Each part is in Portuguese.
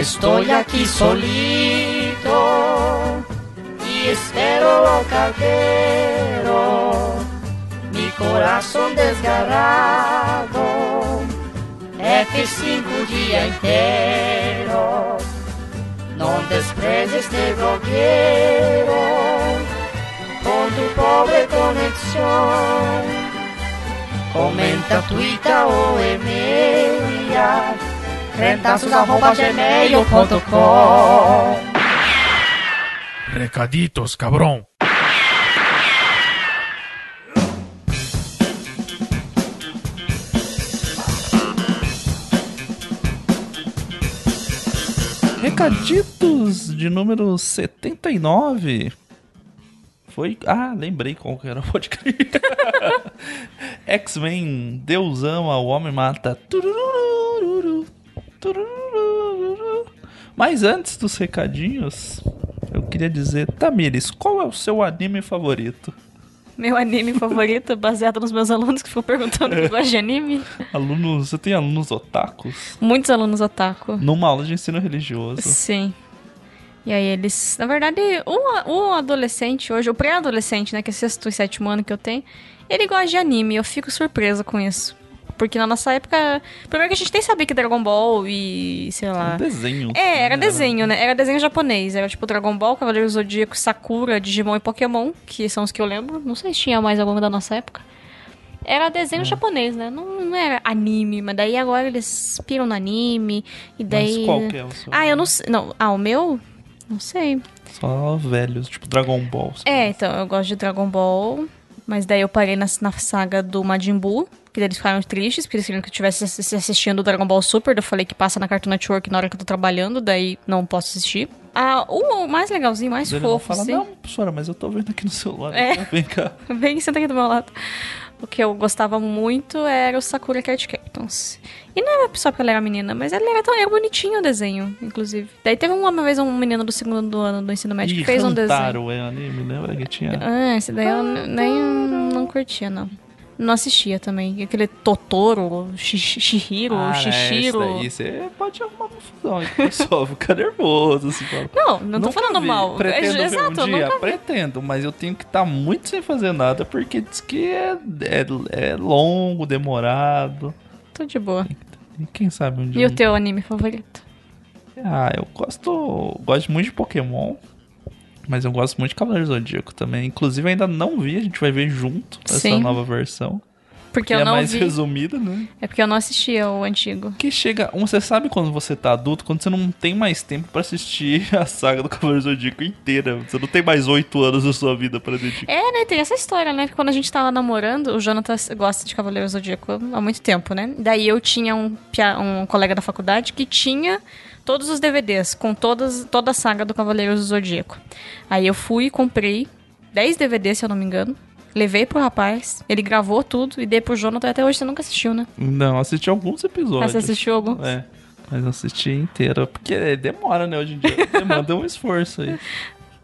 Estoy aquí solito y espero cartero. Mi corazón desgarrado, F5 o dia inteiro. Não desprezes este blogueiro con tu pobre conexión. Comenta, tuita o e-mail rentazos.gmail.com Recaditos, cabrão. Recaditos de número 79. Foi. Ah, lembrei qual que era, pode crer. X-Men, Deus ama, o homem mata. Tururururu. Mas antes dos recadinhos, eu queria dizer, Tamires, qual é o seu anime favorito? Meu anime favorito, baseado nos meus alunos que ficam perguntando que gosta de anime. Alunos, você tem alunos otakus? Muitos alunos otaku. Numa aula de ensino religioso. Sim. E aí eles, na verdade, o, o adolescente hoje, o pré-adolescente, né, que é sexto e sétimo ano que eu tenho, ele gosta de anime, eu fico surpresa com isso. Porque na nossa época, primeiro que a gente nem sabia que Dragon Ball e, sei lá... Desenho. É, era desenho, né? Era desenho japonês. Era tipo Dragon Ball, Cavaleiro Zodíaco, Sakura, Digimon e Pokémon, que são os que eu lembro. Não sei se tinha mais algum da nossa época. Era É. desenho japonês, né? Não, não era anime, mas daí agora eles piram no anime. E daí. Mas qual que é o seu? Ah, eu não sei. Não, ah, o meu? Não sei. Só velhos, tipo Dragon Ball. É, então, eu gosto de Dragon Ball. Mas daí eu parei na, na saga do Majin Buu. Que eles ficaram tristes, porque eles queriam que eu estivesse assi- assistindo o Dragon Ball Super. Eu falei que passa na Cartoon Network na hora que eu tô trabalhando, daí não posso assistir. Ah, o mais legalzinho, mais Ele não fofo, fala, assim. não, professora, mas eu tô vendo aqui no celular. É. então Vem cá. Vem, senta aqui do meu lado. O que eu gostava muito era o Sakura Cat Captains. E não era só porque ela era menina, mas ele era tão era bonitinho o desenho, inclusive. Daí teve uma vez um menino do segundo ano do ensino médio Ih, que fez um desenho. Hantaro é anime, lembra que tinha... Ah, esse daí eu nem não curtia, não. Não assistia também. Aquele Totoro, Shi- Shihiro, Ah, Shishiro. É, isso daí você pode arrumar confusão aí, o pessoal fica nervoso, assim, fala. Não, não tô falando vi. mal. Pretendo É, exato, um dia? Pretendo, mas eu tenho que estar muito sem fazer nada, porque diz que é, é, é longo, demorado. Tô de boa. E quem sabe um dia... E o teu anime favorito? Ah, eu gosto, gosto muito de Pokémon, mas eu gosto muito de Cavaleiro Zodíaco também. Inclusive ainda não vi, a gente vai ver junto essa Sim. nova versão. Porque Que eu é não mais vi. resumida, né? É porque eu não assistia o antigo. Que chega. um, Você sabe quando você tá adulto, quando você não tem mais tempo pra assistir a saga do Cavaleiro Zodíaco inteira. Você não tem mais oito anos da sua vida pra dedicar. É, né? Tem essa história, né? Que quando a gente tava namorando, o Jonathan gosta de Cavaleiro Zodíaco há muito tempo, né? Daí eu tinha um, um colega da faculdade que tinha todos os DVDs com todas, toda a saga do Cavaleiro do Zodíaco. Aí eu fui e comprei 10 DVDs, se eu não me engano. Levei pro rapaz, ele gravou tudo e dei pro Jonathan. Até hoje você nunca assistiu, né? Não, assisti alguns episódios. Ah, você assistiu algum? É. Mas não assisti inteiro. Porque demora, né? Hoje em dia demanda um esforço aí.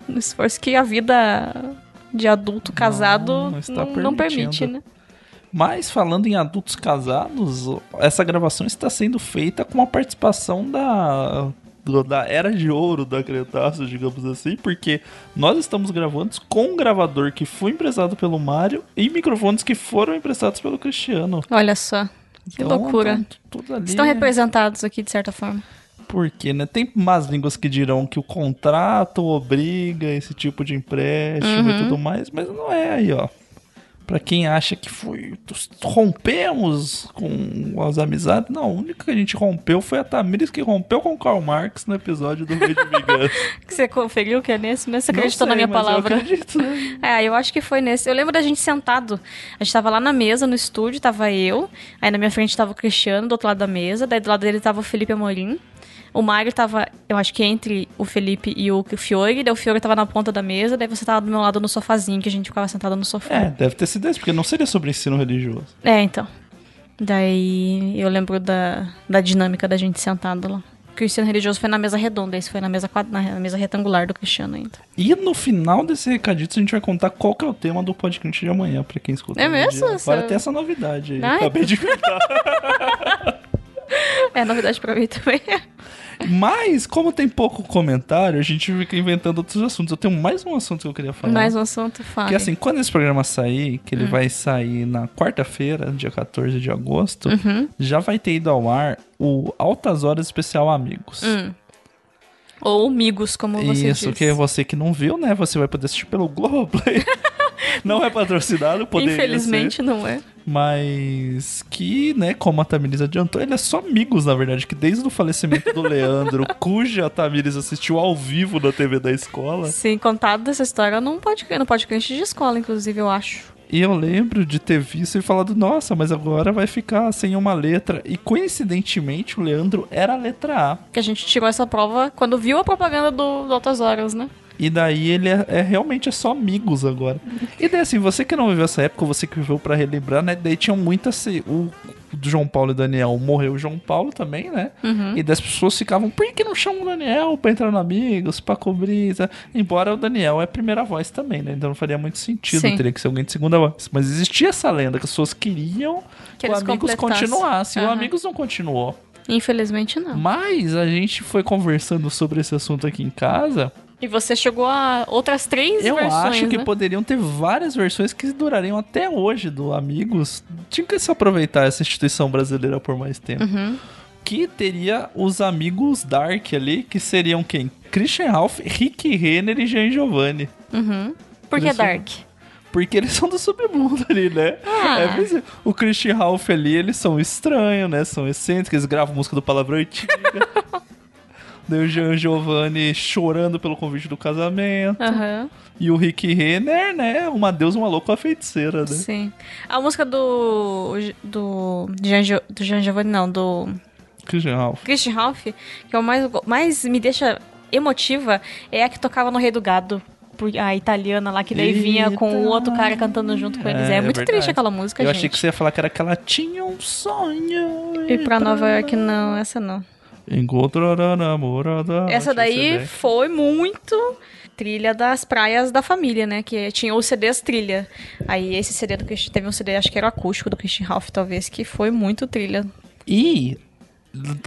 Um esforço que a vida de adulto casado não não, não permite, né? Mas falando em adultos casados, essa gravação está sendo feita com a participação da da era de ouro da Cretaço, digamos assim, porque nós estamos gravando com um gravador que foi emprestado pelo Mário e microfones que foram emprestados pelo Cristiano. Olha só. Que Então, loucura. ali, Estão representados aqui, de certa forma. Porque, né? Tem más línguas que dirão que o contrato obriga esse tipo de empréstimo Uhum. e tudo mais, mas não é aí, ó. Pra quem acha que foi. Rompemos com as amizades. Não, a única que a gente rompeu foi a Tamires que rompeu com o Karl Marx no episódio do de Vingança. Que você conferiu que é nesse, mas você acreditou na sei, minha mas eu palavra. acredito, né? É, eu acho que foi nesse. Eu lembro da gente sentado. A gente tava lá na mesa, no estúdio, tava eu. Aí na minha frente tava o Cristiano, do outro lado da mesa. Daí do lado dele tava o Felipe Amorim. O Mário tava, eu acho que entre o Felipe e o Fiore. Daí o Fiore tava na ponta da mesa. Daí você tava do meu lado no sofazinho, que a gente ficava sentado no sofá. É, deve ter sido esse, porque não seria sobre ensino religioso. É, então. Daí eu lembro da, da dinâmica da gente sentado lá. O Cristiano religioso foi na mesa redonda, esse foi na mesa, na mesa retangular do Cristiano ainda. E no final desse recadito a gente vai contar qual que é o tema do podcast de amanhã, pra quem escuta. É mesmo? dia. Agora Essa- tem essa novidade aí. Ai. Acabei de inventar. É novidade pra mim também. Mas, como tem pouco comentário, a gente fica inventando outros assuntos. Eu tenho mais um assunto que eu queria falar. Mais um assunto, fala. Que assim, quando esse programa sair, que ele Hum. vai sair na quarta-feira, dia 14 de agosto, Uhum. já vai ter ido ao ar o Altas Horas Especial Amigos. Hum. Ou amigos, como você Isso, diz. que você que não viu, né? Você vai poder assistir pelo Globoplay. não é patrocinado, poderia Infelizmente ser, não é. Mas que, né, como a Tamires adiantou, ele é só amigos, na verdade, que desde o falecimento do Leandro, cuja a Tamires assistiu ao vivo na TV da escola, Sim, contado dessa história não pode não pode crente de escola, inclusive, eu acho. E eu lembro de ter visto e falado, nossa, mas agora vai ficar sem uma letra. E coincidentemente o Leandro era a letra A. Que a gente tirou essa prova quando viu a propaganda do, do Altas Horas, né? E daí ele é, é realmente é só amigos agora. E daí assim, você que não viveu essa época, você que viveu pra relembrar, né? Daí tinham muitas. se- O João Paulo e Daniel morreu o João Paulo também, né? E das pessoas ficavam, por que não chamam o Daniel pra entrar no Amigos, pra cobrir? tá? Embora o Daniel é primeira voz também, né? Então não faria muito sentido, Sim. teria que ser alguém de segunda voz. Mas existia essa lenda que as pessoas queriam Que que, o Amigos continuasse. E o. Amigos não continuou. Infelizmente não. Mas a gente foi conversando sobre esse assunto aqui em casa. E você chegou a outras três Eu versões, acho que né? poderiam ter várias versões que durariam até hoje do Amigos. Tinha que se aproveitar essa instituição brasileira por mais tempo. Uhum. Que teria os amigos Dark ali, que seriam quem? Christian Ralph, Rick Renner e Jean Giovanni. Por que Dark? Porque eles são do submundo ali, né? Ah. É, o Christian Ralph ali, eles são estranhos, né? São excêntricos, eles gravam música do Palavrão Antiga. Daí o Jean Giovanni chorando pelo convite do casamento. Aham, E o Rick Renner, né? Uma deusa, uma louca, uma feiticeira, né? sim. A música do. do. Jean, Gio- do Jean Giovanni, não, do. Christian Ralph. Christian Ralph, que é o mais, mais me deixa emotiva, é a que tocava no Rei do Gado. A italiana lá, que daí vinha com o outro cara cantando junto com eles. É, muito verdade. triste aquela música, Eu gente. achei que você ia falar que era que ela tinha um sonho. E pra Nova York, não, essa não. Encontrar a namorada. Essa daí foi muito trilha das praias da família, né? Que tinha os CDs trilha. Aí esse CD do Christian, teve um CD, acho que era o acústico do Christian Ralph, talvez, que foi muito trilha. E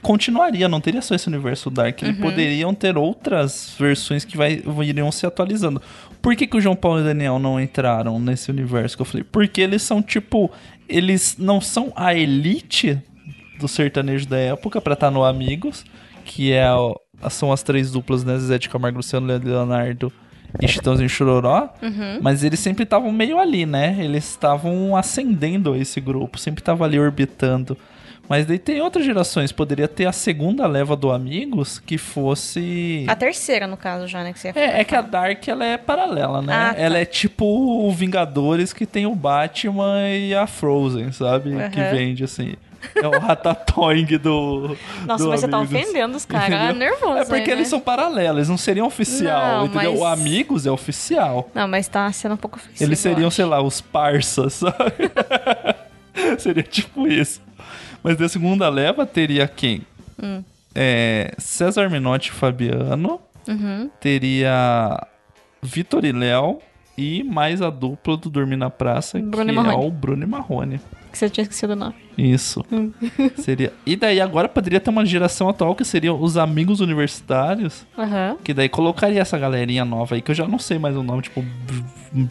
continuaria, não teria só esse universo Dark. Uhum. Eles poderiam ter outras versões que vai, iriam se atualizando. Por que, que o João Paulo e o Daniel não entraram nesse universo que eu falei? Porque eles são tipo. Eles não são a elite do sertanejo da época pra estar no Amigos, que é são as três duplas, né? Zé de Camargo, Luciano Leonardo e Chitãozinho Chororó. Mas eles sempre estavam meio ali, né? Eles estavam ascendendo esse grupo, sempre estavam ali orbitando. Mas daí tem outras gerações, poderia ter a segunda leva do Amigos que fosse. A terceira, no caso, já, né? Que você É, é que a Dark ela é paralela, né? Ah, tá. Ela é tipo o Vingadores que tem o Batman e a Frozen, sabe? Que Aham. vende assim. É o Ratatouille do. Nossa, do mas você tá Amigos. ofendendo os caras. Entendeu? Nervoso. É porque aí, eles né? são paralelos, eles não seriam oficial, Não, entendeu? mas- O Amigos é oficial. Não, mas tá sendo um pouco ofensivo. Eles seriam, sei lá, os parças, sabe? Seria tipo isso. Mas da segunda leva teria quem? Hum. É, César Minotti e Fabiano. Uhum. Teria Vitor e Léo. E mais a dupla do Dormir na Praça, Bruno que é o Bruno e Marrone. Que você tinha esquecido o nome. Isso. Hum. seria. E daí agora poderia ter uma geração atual que seriam os amigos universitários. Aham. Que daí colocaria essa galerinha nova aí, que eu já não sei mais o nome, tipo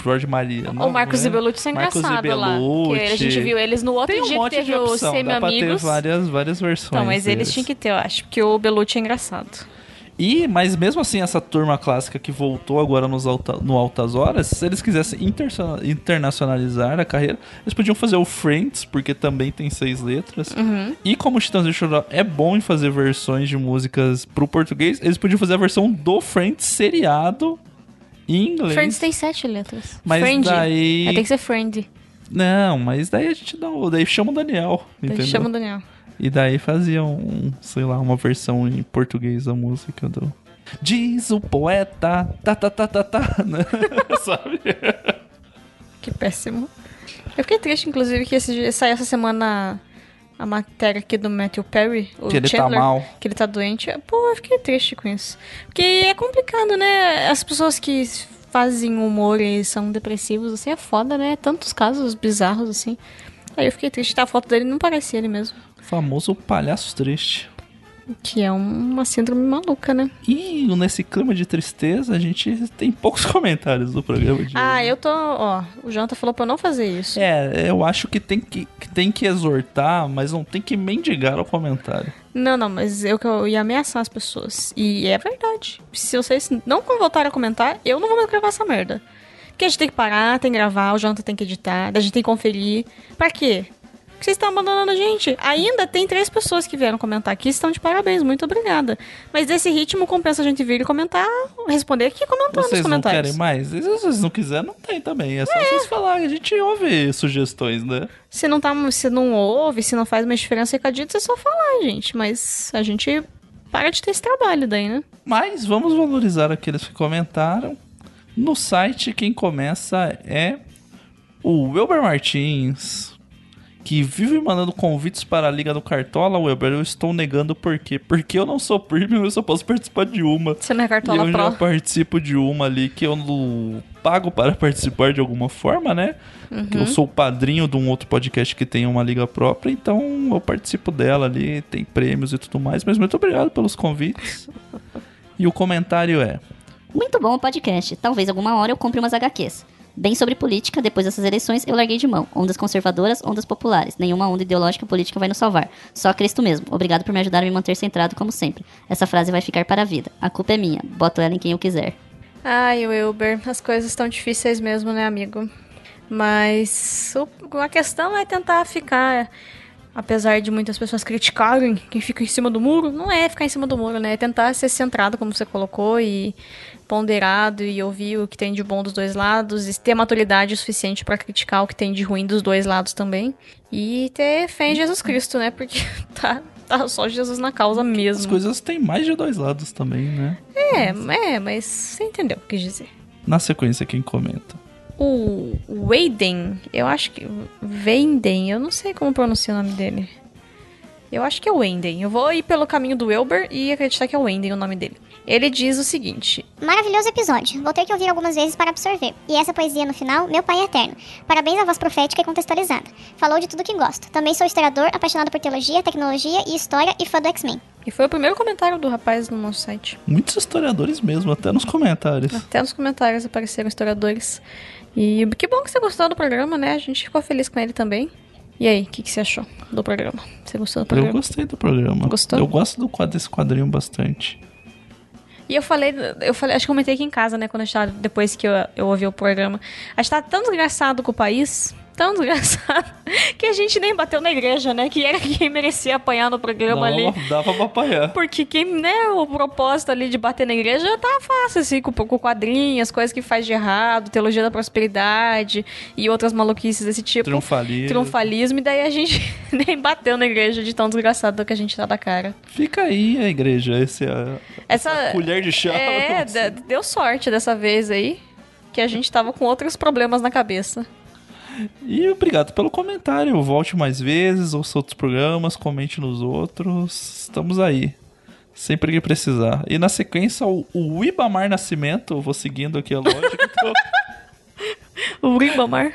Jorge Maria. O não, Marcos né? e Belucci são Marcos e engraçados lá. Belucci. Que a gente viu eles no outro Tem um dia monte que teve de o opção, dá pra ter várias, várias versões. Então, mas eles deles. tinham que ter, eu acho. Porque o Belucci é engraçado. E, mas mesmo assim, essa turma clássica que voltou agora nos alta, no Altas Horas, se eles quisessem internacionalizar a carreira, eles podiam fazer o Friends, porque também tem seis letras. Uhum. E como o Titãs e Chororó é bom em fazer versões de músicas pro português, eles podiam fazer a versão do Friends seriado em inglês. Friends tem sete letras. Mas Friend. daí- É, tem que ser Friend. Não, mas daí a gente dá, o- daí chama o Daniel, Daí entendeu? Chama o Daniel. E daí faziam, um, sei lá, uma versão em português da música do. Diz o poeta, tá, tá, tá, tá, tá, né? sabe? Que péssimo. Eu fiquei triste, inclusive, que esse, dia- saiu essa semana a matéria aqui do Matthew Perry, o Que ele tá Chandler, mal. que ele tá doente. Pô, eu fiquei triste com isso. Porque é complicado, né? As pessoas que fazem humor e são depressivos, assim, é foda, né? Tantos casos bizarros, assim. Aí eu fiquei triste. Tá, a foto dele não parece ele mesmo. Famoso palhaço triste. Que é uma síndrome maluca, né? E nesse clima de tristeza, a gente tem poucos comentários do programa de Ah, hoje. eu tô. Ó, o Jonathan falou pra eu não fazer isso. É, eu acho que tem que, que tem que exortar, mas não tem que mendigar o comentário. Não, não, mas eu, que eu ia ameaçar as pessoas. E é verdade. Se vocês não voltarem a comentar, eu não vou mais gravar essa merda. Porque a gente tem que parar, tem que gravar, o Jonathan tem que editar, a gente tem que conferir. Pra quê? Porque vocês estão abandonando a gente. Ainda tem três pessoas que vieram comentar aqui, estão de parabéns, muito obrigada. Mas desse ritmo compensa a gente vir e comentar, responder aqui e comentar Vocês nos não comentários. querem mais? E Se vocês não quiserem, não tem também. É só vocês falarem. A gente ouve sugestões, né? Se não, tá, se não ouve, se não faz mais diferença recadito, é só falar, gente. Mas a gente para de ter esse trabalho daí, né? Mas vamos valorizar aqueles que comentaram. No site, quem começa é o Wilber Martins, que vive mandando convites para a Liga do Cartola. Wilber, eu estou negando por quê? Porque eu não sou premium, eu só posso participar de uma. Você não é E cartola eu já pro. participo de uma ali que eu não pago para participar de alguma forma, né? Uhum. eu sou o padrinho de um outro podcast que tem uma liga própria, então eu participo dela ali, tem prêmios e tudo mais. Mas muito obrigado pelos convites. E o comentário é: Muito bom o podcast. Talvez alguma hora eu compre umas HQs. Bem sobre política, depois dessas eleições eu larguei de mão. Ondas conservadoras, ondas populares. Nenhuma onda ideológica política vai nos salvar. Só Cristo mesmo. Obrigado por me ajudar a me manter centrado como sempre. Essa frase vai ficar para a vida. A culpa é minha. Boto ela em quem eu quiser. Ai, Wilber, as coisas estão difíceis mesmo, né, amigo? Mas o- a questão é tentar ficar, apesar de muitas pessoas criticarem quem fica em cima do muro, não é ficar em cima do muro, né? É tentar ser centrado, como você colocou, e ponderado e ouvir o que tem de bom dos dois lados, e ter maturidade suficiente pra criticar o que tem de ruim dos dois lados também. E ter fé em Jesus Cristo, né? Porque tá, tá só Jesus na causa mesmo. as coisas têm mais de dois lados também, né? É, é, mas você entendeu o que quis dizer. Na sequência, quem comenta? O Weiden, eu acho que. Weiden, eu não sei como pronuncia o nome dele. Eu acho que é Wenden. Eu vou ir pelo caminho do Elber e acreditar que é Wenden o nome dele. Ele diz o seguinte: Maravilhoso episódio. Vou ter que ouvir algumas vezes para absorver. E essa poesia no final, meu pai é eterno. Parabéns à voz profética e contextualizada. Falou de tudo que gosto. Também sou historiador, apaixonado por teologia, tecnologia e história e fã do X-Men. E foi o primeiro comentário do rapaz no nosso site. Muitos historiadores mesmo, até nos comentários. Até nos comentários apareceram historiadores. E que bom que você gostou do programa, né? A gente ficou feliz com ele também. E aí, o que, que você achou do programa? Você gostou do Eu programa? gostei do programa. Gostou? Eu gosto do quadro, desse quadrinho bastante. E eu falei, eu falei, acho que comentei aqui em casa, né, quando a depois que eu, eu ouvi o programa. A gente tá tão desgraçado com o país, tão desgraçado, que a gente nem bateu na igreja, né? Que era quem merecia apanhar no programa ali. Dava, dava pra apanhar. Porque quem, né, o propósito ali de bater na igreja tá fácil, assim, com, com quadrinhos, as coisas que faz de errado, teologia da prosperidade e outras maluquices desse tipo. Triunfalismo. Triunfalismo, e daí a gente nem bateu na igreja de tão desgraçado que a gente tá da cara. Fica aí a igreja, esse a Essa. colher de chá. É, de- deu sorte dessa vez aí. Que a gente tava com outros problemas na cabeça. E obrigado pelo comentário. Volte mais vezes, ouça outros programas, comente nos outros. Estamos aí. Sempre que precisar. E na sequência, o, o Ibamar Nascimento, eu vou seguindo aqui a lógica. então, O Ribamar.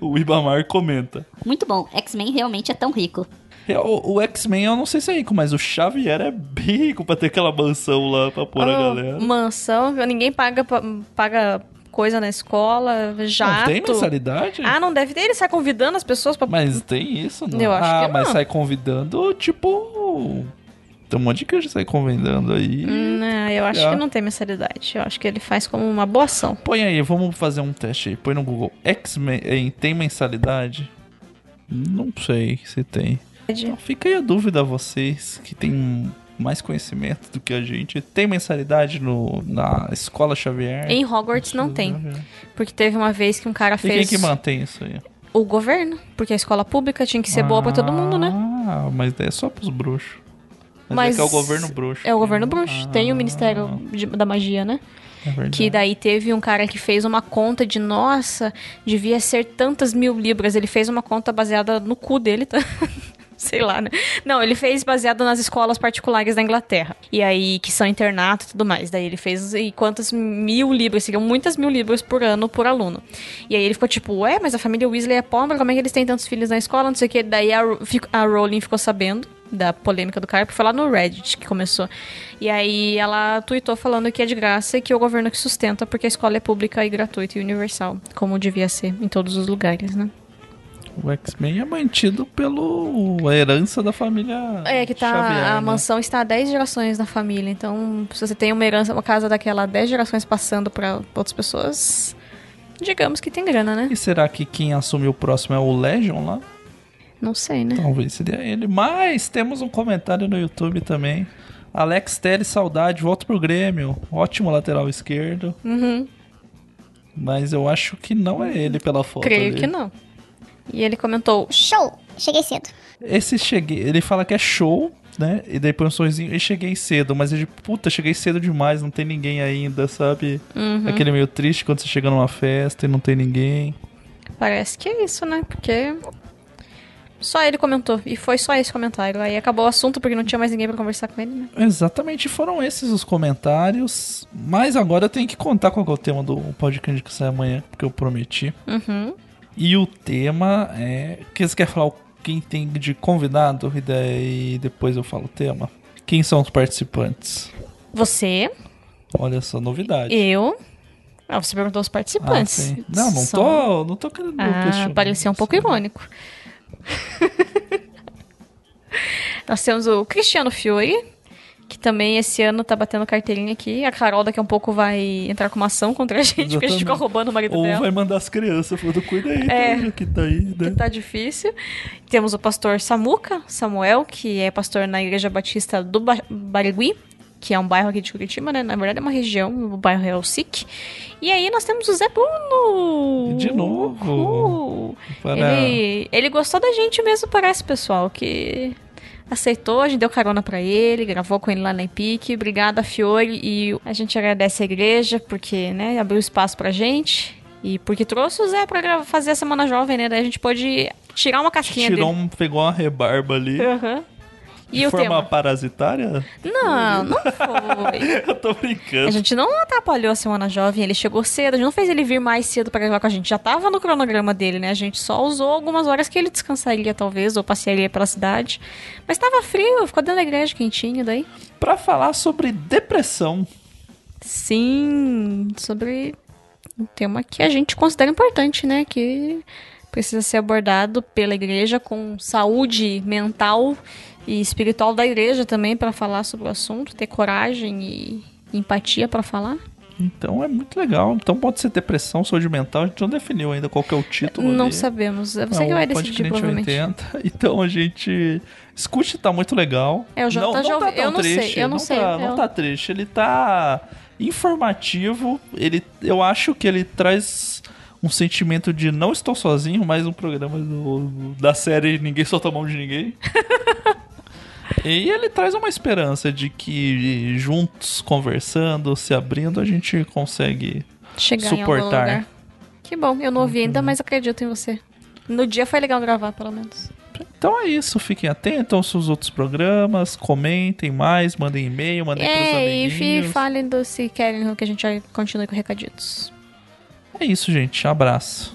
o Ibamar comenta. Muito bom. X-Men realmente é tão rico. É, O, o X-Men eu não sei se é rico, mas o Xavier é bem rico pra ter aquela mansão lá pra pôr a Oh, galera. Mansão, ninguém paga, pa- paga coisa na escola, jato. Não tem mensalidade? Ah, não deve ter. Ele sai convidando as pessoas pra. Mas tem isso, não? Eu acho ah, que mas não. sai convidando, tipo. Tem um monte de que sai convidando aí. Não, eu acho É. que não tem mensalidade. Eu acho que ele faz como uma boa ação. Põe aí, vamos fazer um teste aí. Põe no Google. X-Men tem mensalidade? Não sei se tem. Então fica aí a dúvida a vocês que tem mais conhecimento do que a gente. Tem mensalidade no, na Escola Xavier? Em Hogwarts não tem. Porque teve uma vez que um cara E quem fez que mantém isso aí? o governo. Porque a escola pública tinha que ser boa pra todo mundo, né? Ah, mas daí é só pros bruxos. Mas, Mas é é o governo bruxo. É o governo bruxo. Tem o Ah, Ministério de- da Magia, né? é. Que daí teve um cara que fez uma conta de, nossa, devia ser tantas mil libras. Ele fez uma conta baseada no cu dele, tá? Sei lá, né? Não, ele fez baseado nas escolas particulares da Inglaterra. E aí, que são internato e tudo mais. Daí ele fez e quantas mil libras, seriam muitas mil libras por ano por aluno. E aí ele ficou tipo, ué, mas a família Weasley é pobre, como é que eles têm tantos filhos na escola? Não sei o que. Daí a, a Rowling ficou sabendo. da polêmica do Carpe, foi lá no Reddit que começou. E aí ela tweetou falando que é de graça e que o governo que sustenta, porque a escola é pública e gratuita e universal, como devia ser em todos os lugares, né? O X-Men é mantido pelo a herança da família. É, que tá. Xavier, a né? mansão está há 10 gerações na família. Então, se você tem uma herança, uma casa daquela há 10 gerações passando para outras pessoas, digamos que tem grana, né? E será que quem assume o próximo é o Legion lá? Não sei, né? Talvez seria ele. Mas temos um comentário no YouTube também. Alex Teles, saudade, volta pro Grêmio. Ótimo lateral esquerdo. Uhum. Mas eu acho que não é ele pela foto. Creio ali. que não. E ele comentou: Show! Cheguei cedo. Esse cheguei, ele fala que é show, né? E daí põe um sorrisinho e cheguei cedo, mas ele, puta, cheguei cedo demais, não tem ninguém ainda, sabe? Uhum. Aquele meio triste quando você chega numa festa e não tem ninguém. Parece que é isso, né? Porque. Só ele comentou. E foi só esse comentário. Aí acabou o assunto porque não tinha mais ninguém pra conversar com ele, né? Exatamente, foram esses os comentários. Mas agora eu tenho que contar qual é o tema do podcast que sai amanhã, porque eu prometi. Uhum. E o tema é. Que você quer falar quem tem de convidado? E daí depois eu falo o tema. Quem são os participantes? Você, Olha essa novidade. eu. Ah, você perguntou os Ah, participantes. sim. Não, não São- tô, não tô querendo Ah, parecia um pouco irônico. Nós temos o Cristiano Fiore, que também esse ano tá batendo carteirinha aqui. A Carol daqui a um pouco vai entrar com uma ação contra a gente, porque a gente Exatamente. ficou roubando o marido Ou dela. vai mandar as crianças, falando, cuida aí, É. tá, que tá aí, né? que tá difícil. Temos o pastor Samuca, Samuel, que é pastor na Igreja Batista do ba Barigui, que é um bairro aqui de Curitiba, né? Na verdade é uma região, o bairro é o SIC. E aí nós temos o Zé Bruno! De novo. Uhul. Para... Ele, ele gostou da gente mesmo, parece, pessoal, que aceitou, a gente deu carona pra ele, gravou com ele lá na Epic. Obrigada, Fiore, e a gente agradece a igreja porque, né, abriu espaço pra gente. E porque trouxe o Zé pra fazer a Semana Jovem, né? Daí a gente pôde tirar uma casquinha Tirou dele. um, pegou uma rebarba ali. Aham. E de forma tema? parasitária? Não, não foi. Eu tô brincando. A gente não atrapalhou a Semana Jovem, ele chegou cedo, a gente não fez ele vir mais cedo pra gravar com a gente. Já tava no cronograma dele, né? A gente só usou algumas horas que ele descansaria, talvez, ou passearia pela cidade. Mas tava frio, ficou dentro da igreja quentinho daí. Pra falar sobre depressão. Sim, sobre um tema que a gente considera importante, né? Que precisa ser abordado pela igreja com saúde mental e espiritual da igreja também pra falar sobre o assunto, ter coragem e empatia pra falar. Então é muito legal. Então pode ser depressão, saúde mental. A gente não definiu ainda qual que é o título Não ali. sabemos. É você Não, que vai decidir, provavelmente. 80. Então a gente escute, tá muito legal. É, o Jonathan não, já não tá ouvi- tão eu não sei, triste, eu não sei, Tá, eu- Não tá triste, ele tá informativo. Ele, eu acho que ele traz um sentimento de não estou sozinho, mais um programa do- da série Ninguém Solta a Mão de Ninguém. E ele traz uma esperança de que juntos, conversando, se abrindo, a gente consegue Chegar suportar. Que bom, eu não ouvi ainda, mas acredito em você. No dia foi legal gravar, pelo menos. Então é isso, fiquem atentos aos outros programas, comentem mais, mandem e-mail, mandem pros É, e amiguinhos. fi- falem do se querem que a gente continue com recaditos. É isso, gente. Abraço.